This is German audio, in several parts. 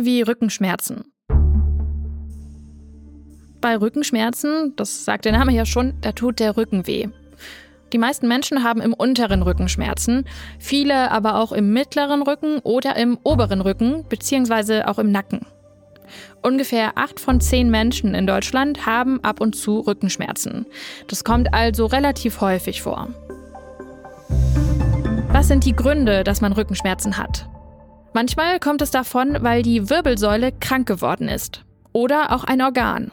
Wie Rückenschmerzen. Bei Rückenschmerzen, das sagt der Name ja schon, da tut der Rücken weh. Die meisten Menschen haben im unteren Rücken Schmerzen, viele aber auch im mittleren Rücken oder im oberen Rücken beziehungsweise auch im Nacken. Ungefähr acht von zehn Menschen in Deutschland haben ab und zu Rückenschmerzen. Das kommt also relativ häufig vor. Was sind die Gründe, dass man Rückenschmerzen hat? Manchmal kommt es davon, weil die Wirbelsäule krank geworden ist. Oder auch ein Organ.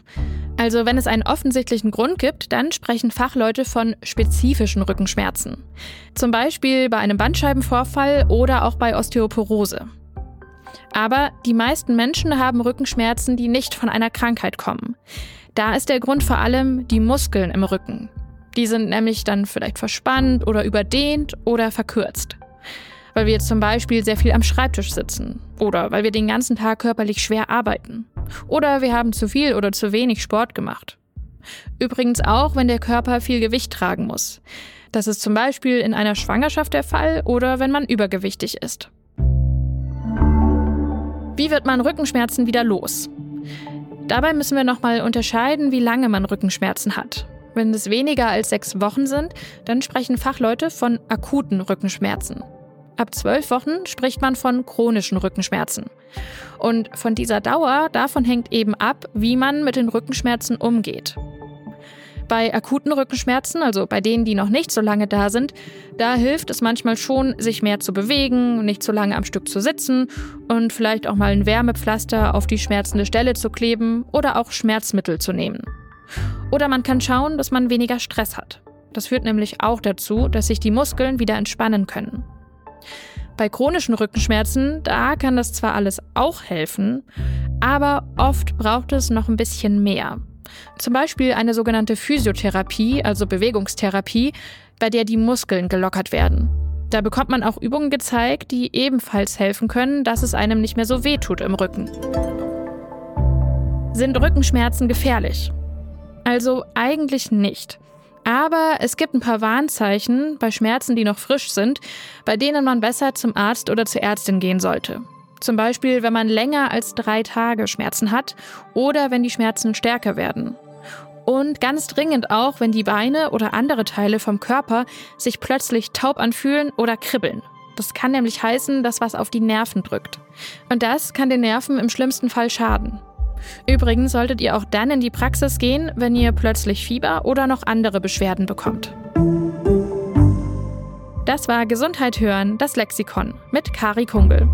Also wenn es einen offensichtlichen Grund gibt, dann sprechen Fachleute von spezifischen Rückenschmerzen. Zum Beispiel bei einem Bandscheibenvorfall oder auch bei Osteoporose. Aber die meisten Menschen haben Rückenschmerzen, die nicht von einer Krankheit kommen. Da ist der Grund vor allem die Muskeln im Rücken. Die sind nämlich dann vielleicht verspannt oder überdehnt oder verkürzt. Weil wir zum Beispiel sehr viel am Schreibtisch sitzen oder weil wir den ganzen Tag körperlich schwer arbeiten. Oder wir haben zu viel oder zu wenig Sport gemacht. Übrigens auch, wenn der Körper viel Gewicht tragen muss. Das ist zum Beispiel in einer Schwangerschaft der Fall oder wenn man übergewichtig ist. Wie wird man Rückenschmerzen wieder los? Dabei müssen wir nochmal unterscheiden, wie lange man Rückenschmerzen hat. Wenn es weniger als sechs Wochen sind, dann sprechen Fachleute von akuten Rückenschmerzen. Ab zwölf Wochen spricht man von chronischen Rückenschmerzen. Und von dieser Dauer, davon hängt eben ab, wie man mit den Rückenschmerzen umgeht. Bei akuten Rückenschmerzen, also bei denen, die noch nicht so lange da sind, da hilft es manchmal schon, sich mehr zu bewegen, nicht so lange am Stück zu sitzen und vielleicht auch mal ein Wärmepflaster auf die schmerzende Stelle zu kleben oder auch Schmerzmittel zu nehmen. Oder man kann schauen, dass man weniger Stress hat. Das führt nämlich auch dazu, dass sich die Muskeln wieder entspannen können. Bei chronischen Rückenschmerzen, da kann das zwar alles auch helfen, aber oft braucht es noch ein bisschen mehr. Zum Beispiel eine sogenannte Physiotherapie, also Bewegungstherapie, bei der die Muskeln gelockert werden. Da bekommt man auch Übungen gezeigt, die ebenfalls helfen können, dass es einem nicht mehr so weh tut im Rücken. Sind Rückenschmerzen gefährlich? Also eigentlich nicht. Aber es gibt ein paar Warnzeichen bei Schmerzen, die noch frisch sind, bei denen man besser zum Arzt oder zur Ärztin gehen sollte. Zum Beispiel, wenn man länger als drei Tage Schmerzen hat oder wenn die Schmerzen stärker werden. Und ganz dringend auch, wenn die Beine oder andere Teile vom Körper sich plötzlich taub anfühlen oder kribbeln. Das kann nämlich heißen, dass was auf die Nerven drückt. Und das kann den Nerven im schlimmsten Fall schaden. Übrigens solltet ihr auch dann in die Praxis gehen, wenn ihr plötzlich Fieber oder noch andere Beschwerden bekommt. Das war Gesundheit hören, das Lexikon mit Kari Kungel.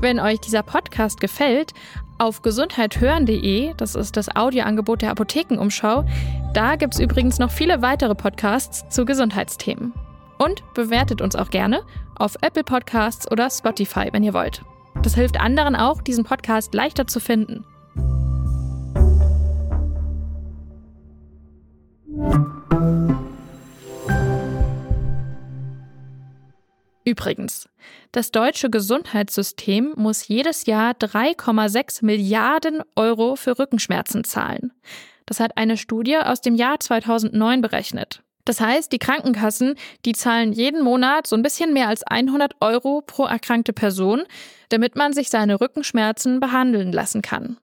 Wenn euch dieser Podcast gefällt, auf gesundheithören.de, das ist das Audioangebot der Apothekenumschau, da gibt es übrigens noch viele weitere Podcasts zu Gesundheitsthemen. Und bewertet uns auch gerne auf Apple Podcasts oder Spotify, wenn ihr wollt. Das hilft anderen auch, diesen Podcast leichter zu finden. Übrigens, das deutsche Gesundheitssystem muss jedes Jahr 3,6 Milliarden Euro für Rückenschmerzen zahlen. Das hat eine Studie aus dem Jahr 2009 berechnet. Das heißt, die Krankenkassen, die zahlen jeden Monat so ein bisschen mehr als 100 Euro pro erkrankte Person, damit man sich seine Rückenschmerzen behandeln lassen kann.